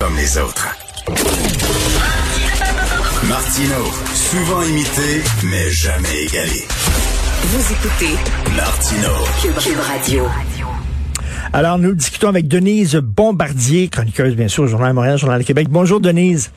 comme les autres. Martino, souvent imité, mais jamais égalé. Vous écoutez Martino, Cube Radio. Alors, nous discutons avec Denise Bombardier, chroniqueuse, bien sûr, au Journal de Montréal, Journal de Québec. Bonjour, Denise.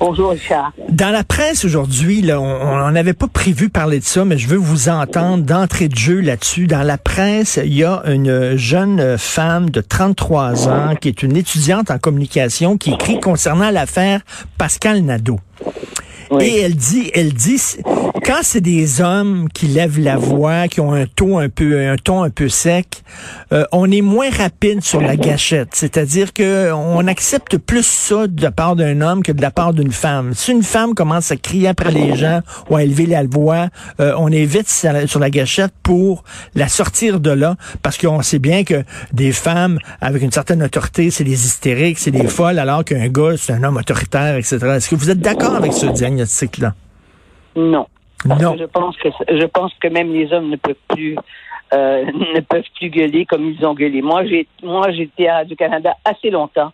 Bonjour, Richard. Dans la presse aujourd'hui, là, on n'avait pas prévu parler de ça, mais je veux vous entendre d'entrée de jeu là-dessus. Dans la presse, il y a une jeune femme de 33 ans qui est une étudiante en communication qui écrit concernant l'affaire Pascal Nadeau. Oui. Et elle dit, elle dit, quand c'est des hommes qui lèvent la voix, qui ont un ton un peu, un ton un peu sec, euh, on est moins rapide sur la gâchette. C'est-à-dire que on accepte plus ça de la part d'un homme que de la part d'une femme. Si une femme commence à crier après les gens ou à élever la voix, euh, on est vite sur la, gâchette pour la sortir de là, parce qu'on sait bien que des femmes avec une certaine autorité, c'est des hystériques, c'est des folles, alors qu'un gars, c'est un homme autoritaire, etc. Est-ce que vous êtes d'accord avec ce diagnostic-là? Non. Parce Non. que je pense que je pense que même les hommes ne peuvent plus euh, ne peuvent plus gueuler comme ils ont gueulé. Moi, j'ai moi j'étais à Radio Canada assez longtemps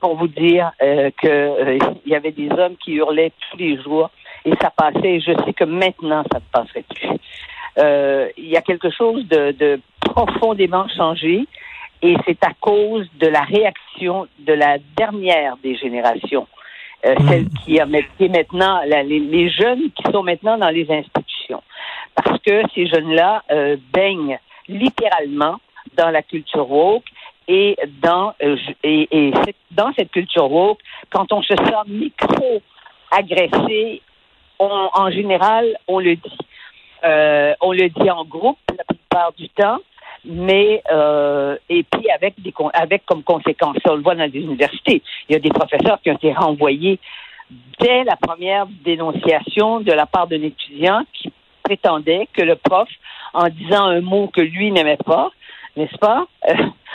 pour vous dire euh, que euh, il y avait des hommes qui hurlaient tous les jours et ça passait. Et je sais que maintenant ça ne passerait plus. Euh, Il y a quelque chose de, de profondément changé et c'est à cause de la réaction de la dernière des générations. Euh, celle qui, a, qui est maintenant, la- les, les jeunes qui sont maintenant dans les institutions. Parce que ces jeunes-là euh, baignent littéralement dans la culture woke et dans, euh, et, et dans cette culture woke, quand on se sent micro-agressé, on- en général, on le dit. Euh, on le dit en groupe la plupart du temps, mais euh, et puis avec des avec comme conséquence, ça, on le voit dans les universités, il y a des professeurs qui ont été renvoyés dès la première dénonciation de la part d'un étudiant qui prétendait que le prof, en disant un mot que lui n'aimait pas, n'est-ce pas, euh,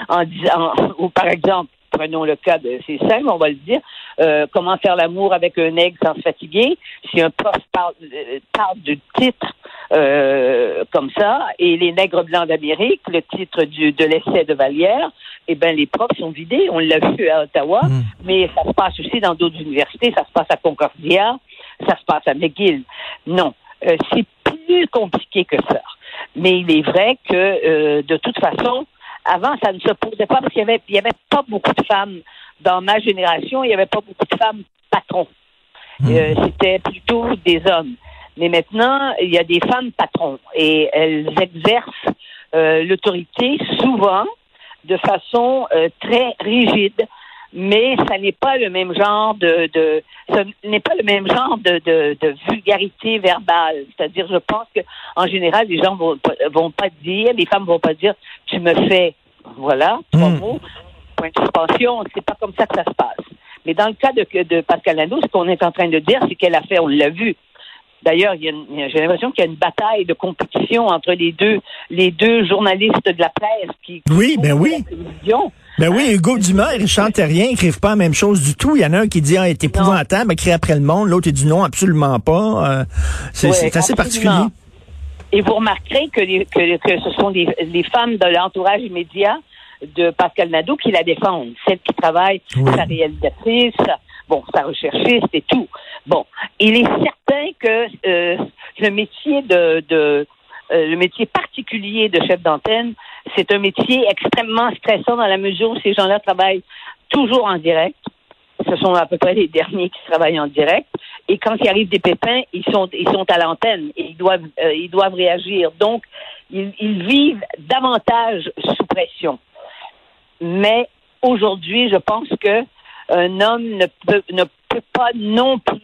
en disant, ou par exemple, prenons le cas de, c'est simple, on va le dire, euh, comment faire l'amour avec un aigle sans se fatiguer. Si un prof parle, euh, parle du titre euh, comme ça, et les nègres blancs d'Amérique, le titre du, de l'essai de Vallière, eh ben les profs sont vidés. On l'a vu à Ottawa, Mm. mais ça se passe aussi dans d'autres universités. Ça se passe à Concordia, ça se passe à McGill. Non, euh, c'est plus compliqué que ça. Mais il est vrai que euh, de toute façon, avant, ça ne se posait pas parce qu'il y avait, il y avait pas beaucoup de femmes dans ma génération. Il y avait pas beaucoup de femmes patrons. Euh, C'était plutôt des hommes. Mais maintenant, il y a des femmes patrons et elles exercent euh, l'autorité souvent de façon euh, très rigide. Mais ça n'est pas le même genre de, de ce n'est pas le même genre de, de, de vulgarité verbale. C'est-à-dire, je pense que en général, les gens vont vont pas dire, les femmes vont pas dire, tu me fais, voilà, trois Mm. mots, point de suspension. C'est pas comme ça que ça se passe. Mais dans le cas de, de Pascal Nadeau, ce qu'on est en train de dire, c'est qu'elle a fait, on l'a vu. D'ailleurs, j'ai l'impression qu'il y a une bataille de compétition entre les deux, les deux journalistes de la presse qui. Oui, ben oui. Ben oui, Hugo Dumas et Richard Terrien écrivent pas la même chose du tout. Il y en a un qui dit, ah, est épouvantable, écrit après le monde. L'autre, il dit non, absolument pas. Euh, c'est assez particulier. Et vous remarquerez que, les- que, que ce sont les, les femmes de l'entourage immédiat de Pascal Nadeau qui la défendent. Celles qui travaillent, Oui. sa réalisatrice, bon, sa recherchiste et tout. Bon, il est certain que euh, le métier de, de euh, le métier particulier de chef d'antenne, c'est un métier extrêmement stressant dans la mesure où ces gens-là travaillent toujours en direct. Ce sont à peu près les derniers qui travaillent en direct. Et quand il arrive des pépins, ils sont ils sont à l'antenne et ils doivent euh, ils doivent réagir. Donc ils, ils vivent davantage sous pression. Mais aujourd'hui, je pense que un homme ne peut ne peut pas non plus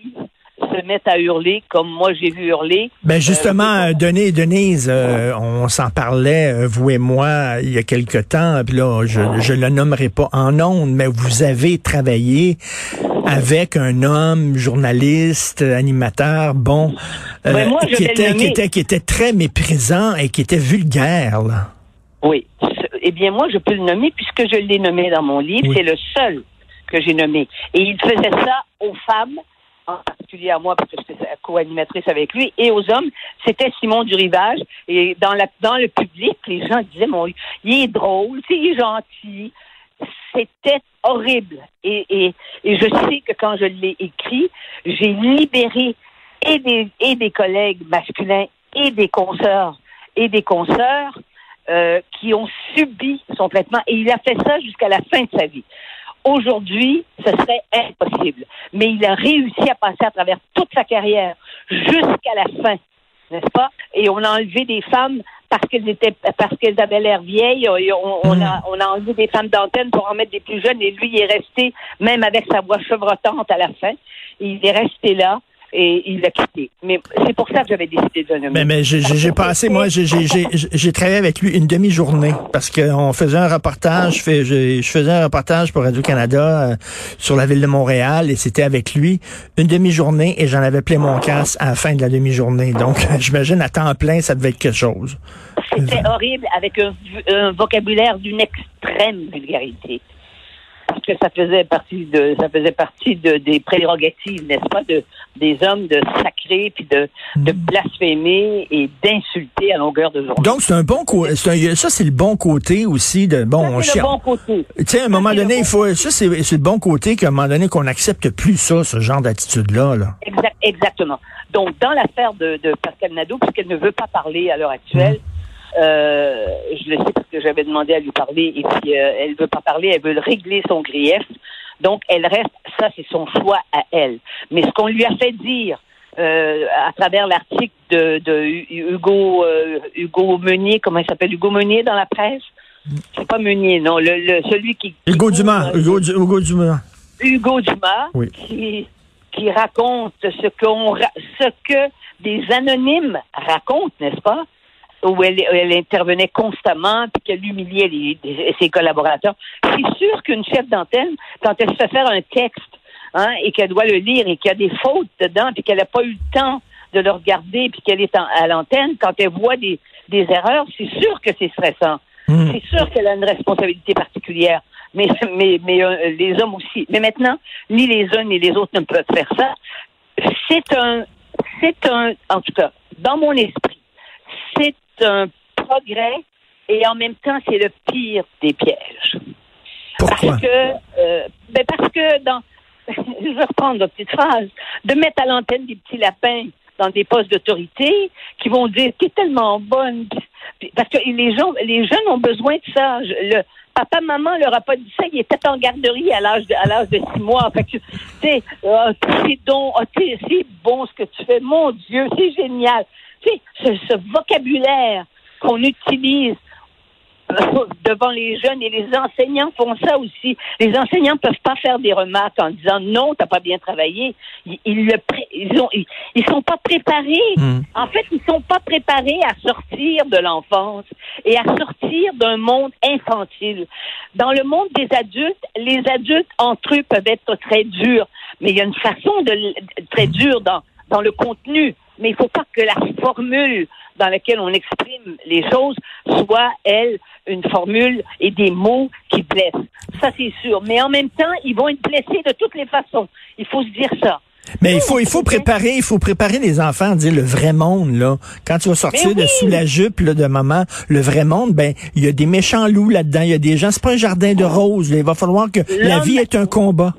se mettre à hurler comme moi j'ai vu hurler. Ben justement, Euh, euh, Denis, Denise, euh, on s'en parlait, euh, vous et moi, il y a quelque temps, puis là, je, je le nommerai pas en ondes, mais vous avez travaillé avec un homme, journaliste, animateur, bon, euh, Ben, moi, qui, était, qui, était, qui était très méprisant et qui était vulgaire. Là. Oui. Eh bien, moi, je peux le nommer puisque je l'ai nommé dans mon livre. Oui. C'est le seul que j'ai nommé. Et il faisait ça aux femmes, en particulier à moi, parce que j'étais co-animatrice avec lui, et aux hommes. C'était Simon du Rivage. Et dans, la, dans le public, les gens disaient, mon, il est drôle, il est gentil. C'était horrible. Et, et, et je sais que quand je l'ai écrit, j'ai libéré et des, et des collègues masculins et des consoeurs et des consoeurs euh, qui ont subi son traitement. Et il a fait ça jusqu'à la fin de sa vie. Aujourd'hui, ce serait impossible. Mais il a réussi à passer à travers toute sa carrière jusqu'à la fin, n'est-ce pas? Et on a enlevé des femmes parce qu'elles étaient parce qu'elles avaient l'air vieilles. On, on, a, on a enlevé des femmes d'antenne pour en mettre des plus jeunes. Et lui, il est resté, même avec sa voix chevrotante à la fin, il est resté là et il l'a quitté. Mais c'est pour ça que j'avais décidé de le nommer. Mais, mais j'ai passé, moi, j'ai travaillé avec lui une demi-journée parce qu'on faisait un reportage, je, je, faisais un reportage pour Radio-Canada euh, sur la ville de Montréal et c'était avec lui une demi-journée et j'en avais plein mon casse à la fin de la demi-journée. Donc, j'imagine à temps plein, ça devait être quelque chose. C'était horrible avec un vocabulaire d'une extrême vulgarité que ça faisait partie de ça faisait partie de, des prérogatives, n'est-ce pas, de des hommes de sacrer puis de, de hmm. blasphémer et d'insulter à longueur de journée. Donc c'est un bon côté, ça c'est le bon côté aussi de bon. C'est le bon côté. Tu sais, à un moment donné, il faut ça c'est le bon côté qu'à un moment donné qu'on n'accepte plus ça, ce genre d'attitude là. là. Exact, exactement. Donc dans l'affaire de, de Pascal Nadeau, puisqu'elle ne veut pas parler à l'heure actuelle. Hmm. Euh, je le sais j'avais demandé à lui parler et puis euh, elle veut pas parler, elle veut régler son grief. Donc elle reste, ça c'est son choix à elle. Mais ce qu'on lui a fait dire euh, à travers l'article de, de, Hugo euh, Hugo Meunier, comment il s'appelle Hugo Meunier dans la presse? C'est pas Meunier, non, le, le celui qui Hugo Dumas, Hugo, Hugo, Dumas. Hugo Dumas oui. qui qui raconte ce qu'on ce que des anonymes racontent, n'est-ce pas? Où elle, elle intervenait constamment puis qu'elle humiliait les, ses collaborateurs. C'est sûr qu'une chef d'antenne, quand elle se fait faire un texte hein, et qu'elle doit le lire et qu'il y a des fautes dedans puis qu'elle n'a pas eu le temps de le regarder puis qu'elle est à l'antenne, quand elle voit des, des erreurs, c'est sûr que c'est stressant. Hmm. C'est sûr qu'elle a une responsabilité particulière. Mais, mais, mais euh, les hommes aussi. Mais maintenant, ni les uns ni les autres ne peuvent faire ça. C'est un, c'est un, en tout cas, dans mon esprit, un progrès et en même temps, c'est le pire des pièges. Pourquoi? Parce que, euh, ben parce que dans, je vais reprendre la petite phrase, de mettre à l'antenne des petits lapins dans des postes d'autorité qui vont dire tu es tellement bonne parce que les gens les jeunes ont besoin de ça. Le papa maman leur a pas dit ça. Il était en garderie à l'âge de à l'âge de six mois. Fait que tu sais oh, oh, c'est bon ce que tu fais. Mon dieu c'est génial ce, ce vocabulaire qu'on utilise devant les jeunes et les enseignants font ça aussi. Les enseignants peuvent pas faire des remarques en disant non, t'as pas bien travaillé. Ils, ils le ils ont ils, sont pas préparés. Hmm. En fait, ils sont pas préparés à sortir de l'enfance et à sortir d'un monde infantile. Dans le monde des adultes, les adultes entre eux peuvent être très durs, mais il y a une façon de très dure dans dans le contenu mais il ne faut pas que la formule dans laquelle on exprime les choses soit, elle, une formule et des mots qui blessent. Ça, c'est sûr. Mais en même temps, ils vont être blessés de toutes les façons. Il faut se dire ça. Mais il faut, il faut préparer, il faut préparer les enfants à dire le vrai monde, là. Quand tu vas sortir de sous la jupe, là, de maman, le vrai monde, ben, il y a des méchants loups là-dedans, il y a des gens, c'est pas un jardin de roses, Il va falloir que la vie est un combat.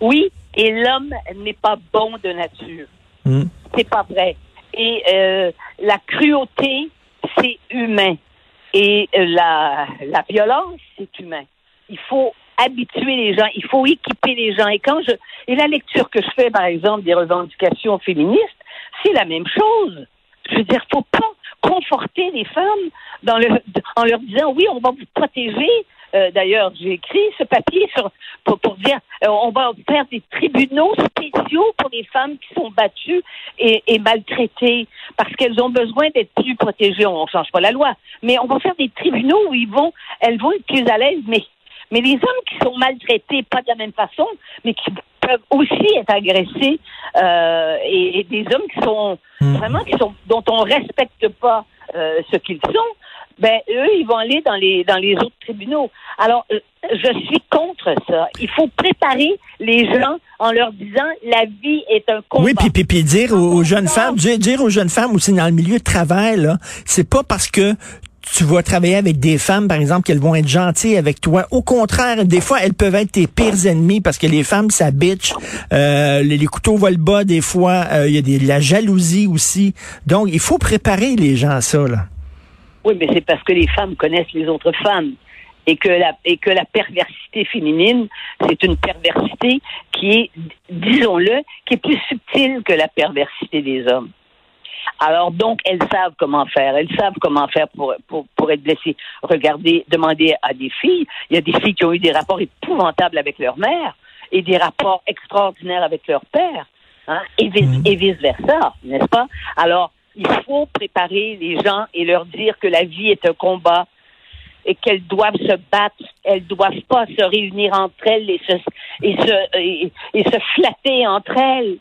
Oui, et l'homme n'est pas bon de nature. Hmm. C'est pas vrai. Et euh, la cruauté, c'est humain. Et euh, la, la violence, c'est humain. Il faut habituer les gens, il faut équiper les gens. Et quand je et la lecture que je fais, par exemple, des revendications féministes, c'est la même chose. Je veux dire, faut pas conforter les femmes en leur disant oui, on va vous protéger, euh, d'ailleurs, j'ai écrit ce papier sur, pour, dire euh, on va faire des tribunaux spéciaux pour les femmes qui sont battues et, maltraitées parce qu'elles ont besoin d'être plus protégées. On ne change pas la loi, mais on va faire des tribunaux où ils vont, elles vont être plus à l'aise. Mais, mais les hommes qui sont maltraités, pas de la même façon, mais qui peuvent aussi être agressés, euh, et, des hommes qui sont hmm. vraiment qui sont dont on respecte pas ce qu'ils sont, ben eux, ils vont aller dans les dans les autres tribunaux. Alors, euh, je suis contre ça. Il faut préparer les gens en leur disant la vie est un combat. Oui, puis, puis, puis dire aux, jeunes femmes, dire, dire, aux jeunes femmes aussi dans le milieu de travail, là, c'est pas parce que tu vas travailler avec des femmes, par exemple, qu'elles vont être gentilles avec toi. Au contraire, des fois, elles peuvent être tes pires ennemis parce que les femmes, ça bitch. Euh, les, les couteaux volent bas, des fois. Euh, Il y a des, de la jalousie aussi. Donc, il faut préparer les gens à ça, là. Oui, mais c'est parce que les femmes connaissent les autres femmes et que la et que la perversité féminine, c'est une perversité qui est, disons-le, qui est plus subtile que la perversité des hommes. Alors donc, elles savent comment faire. Elles savent comment faire pour, pour, pour être blessées. Regardez, demandez à des filles. Il y a des filles qui ont eu des rapports épouvantables avec leur mère et des rapports extraordinaires avec leur père. Hein, et, vice, et vice versa, n'est-ce pas? Alors, il faut préparer les gens et leur dire que la vie est un combat et qu'elles doivent se battre, elles doivent pas se réunir entre elles et se se flatter entre elles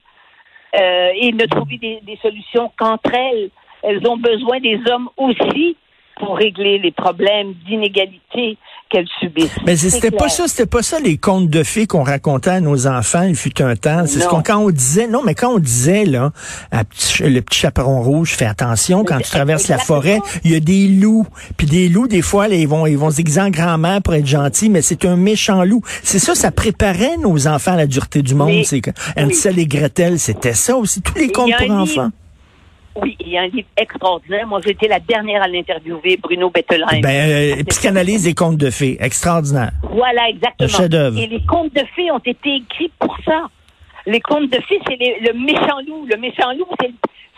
euh, et ne trouver des solutions qu'entre elles. Elles ont besoin des hommes aussi pour régler les problèmes d'inégalité qu'elles subissent. Mais c'était pas ça, c'était pas ça les contes de fées qu'on racontait à nos enfants, il fut un temps. C'est ce qu'on quand on disait, non, mais quand on disait là, à petit- le petit chaperon rouge, fais attention quand tu traverses la forêt, il y a des loups, puis des loups des fois là, ils vont ils vont se déguiser en grand-mère pour être gentils, mais c'est un méchant loup. C'est ça, ça préparait nos enfants à la dureté du monde. C'est que oui. Hansel et Gretel, c'était ça aussi. Tous les contes pour enfants. Oui, il y a un livre extraordinaire. Moi, j'étais la dernière à l'interviewer, Bruno Bettelheim. Ben, euh, psychanalyse des contes de fées, extraordinaire. Voilà, exactement. Un chef-d'œuvre. Et les contes de fées ont été écrits pour ça. Les contes de fées, c'est les- le méchant loup. Le méchant loup, c'est le,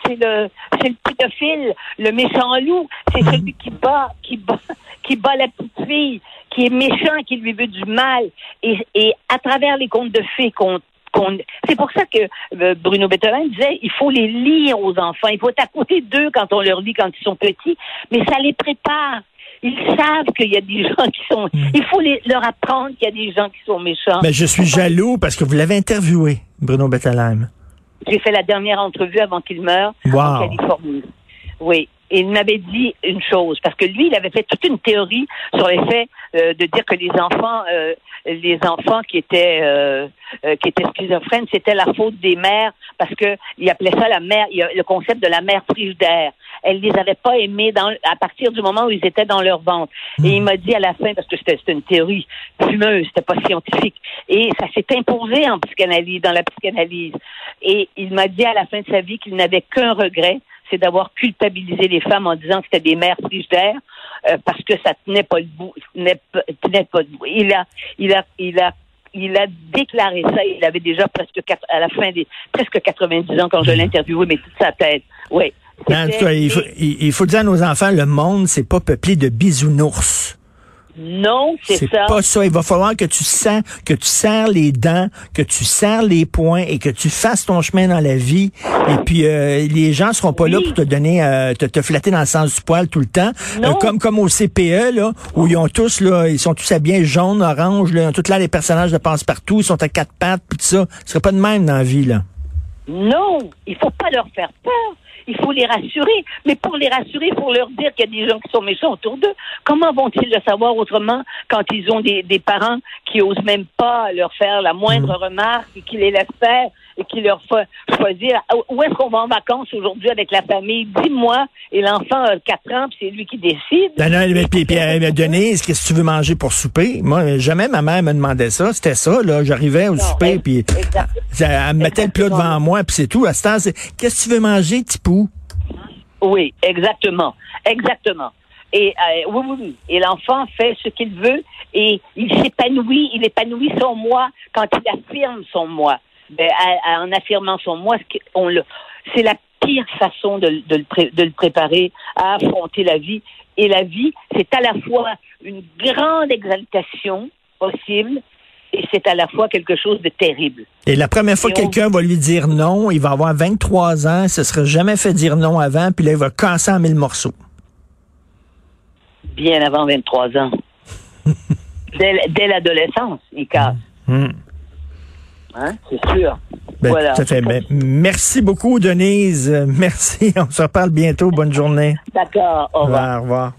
c'est le, c'est le pédophile. Le méchant loup, c'est Mhm. celui qui bat, qui bat, qui bat la petite fille, qui est méchant, qui lui veut du mal. Et, et à travers les contes de fées qu'on qu'on- c'est pour ça que euh, Bruno Bettelin disait il faut les lire aux enfants. Il faut être à côté d'eux quand on leur lit quand ils sont petits, mais ça les prépare. Ils savent qu'il y a des gens qui sont. Il faut les- leur apprendre qu'il y a des gens qui sont méchants. Mais je suis jaloux parce que vous l'avez interviewé, Bruno Bettelheim. J'ai fait la dernière entrevue avant qu'il meure Wow. en Californie. Oui. Il m'avait dit une chose, parce que lui, il avait fait toute une théorie sur le fait euh, de dire que les enfants, euh, les enfants qui étaient euh, euh, qui étaient schizophrènes, c'était la faute des mères, parce que il appelait ça la mère, le concept de la mère frigidaire. Elle les avait pas aimés dans, à partir du moment où ils étaient dans leur ventre. Et il m'a dit à la fin, parce que c'était une théorie fumeuse, c'était pas scientifique, et ça s'est imposé en psychanalyse, dans la psychanalyse. Et il m'a dit à la fin de sa vie qu'il n'avait qu'un regret, c'est d'avoir culpabilisé les femmes en disant que c'était des mères frigidaires euh, parce que ça tenait pas le bout, tenait, pas- tenait pas debout. Il a, il a, il a, il a déclaré ça. Il avait déjà presque quatre- à la fin des presque 90 ans quand je l'ai interviewé, mais toute sa tête. Oui. En tout cas, il faut, il, il faut dire à nos enfants, le monde, c'est pas peuplé de bisounours. Non, c'est ça. pas ça. Il va falloir que tu sens, que tu serres les dents, que tu serres les poings et que tu fasses ton chemin dans la vie. Et puis euh, les gens seront pas là pour te donner, euh, te, te flatter dans le sens du poil tout le temps. Non. Euh, comme comme au CPE là, où ils ont tous là, ils sont tous habillés jaune, orange, là, ils ont tous là les personnages de passe-partout, ils sont à quatre pattes, puis tout ça. Ce serait pas de même dans la vie là. Non, il faut pas leur faire peur. Il faut les rassurer. Mais pour les rassurer, il faut leur dire qu'il y a des gens qui sont méchants autour d'eux. Comment vont-ils le savoir autrement quand ils ont des, des parents qui osent même pas leur faire la moindre remarque et qui les laissent faire? Et qui leur font choisir où est-ce qu'on va en vacances aujourd'hui avec la famille? Dis-moi. Et l'enfant a 4 ans, puis c'est lui qui décide. Ben non, mais, puis, puis, euh, Denise, qu'est-ce que tu veux manger pour souper? Moi, jamais ma mère me demandait ça. C'était ça, là. J'arrivais au Non, souper, ex- puis elle me mettait le plat devant moi, puis c'est tout. À ce temps, c'est qu'est-ce que tu veux manger, Tipou? Oui, exactement. Exactement. Et euh, oui, oui, oui. Et l'enfant fait ce qu'il veut et il s'épanouit, il épanouit son moi quand il affirme son moi. Ben, à- à- en affirmant son moi, le- c'est la pire façon de, de le pré- de le préparer à affronter la vie. Et la vie, c'est à la fois une grande exaltation possible et c'est à la fois quelque chose de terrible. Et la première fois que on- quelqu'un va lui dire non, il va avoir 23 ans, il se serait jamais fait dire non avant, puis là, il va casser en mille morceaux. Bien avant 23 ans. dès dès l'adolescence, il casse. Hmm. Hein, c'est sûr. Ben, voilà. tout à fait. Ben, merci beaucoup, Denise. Merci. On se reparle bientôt. Bonne journée. D'accord, au revoir. Au revoir.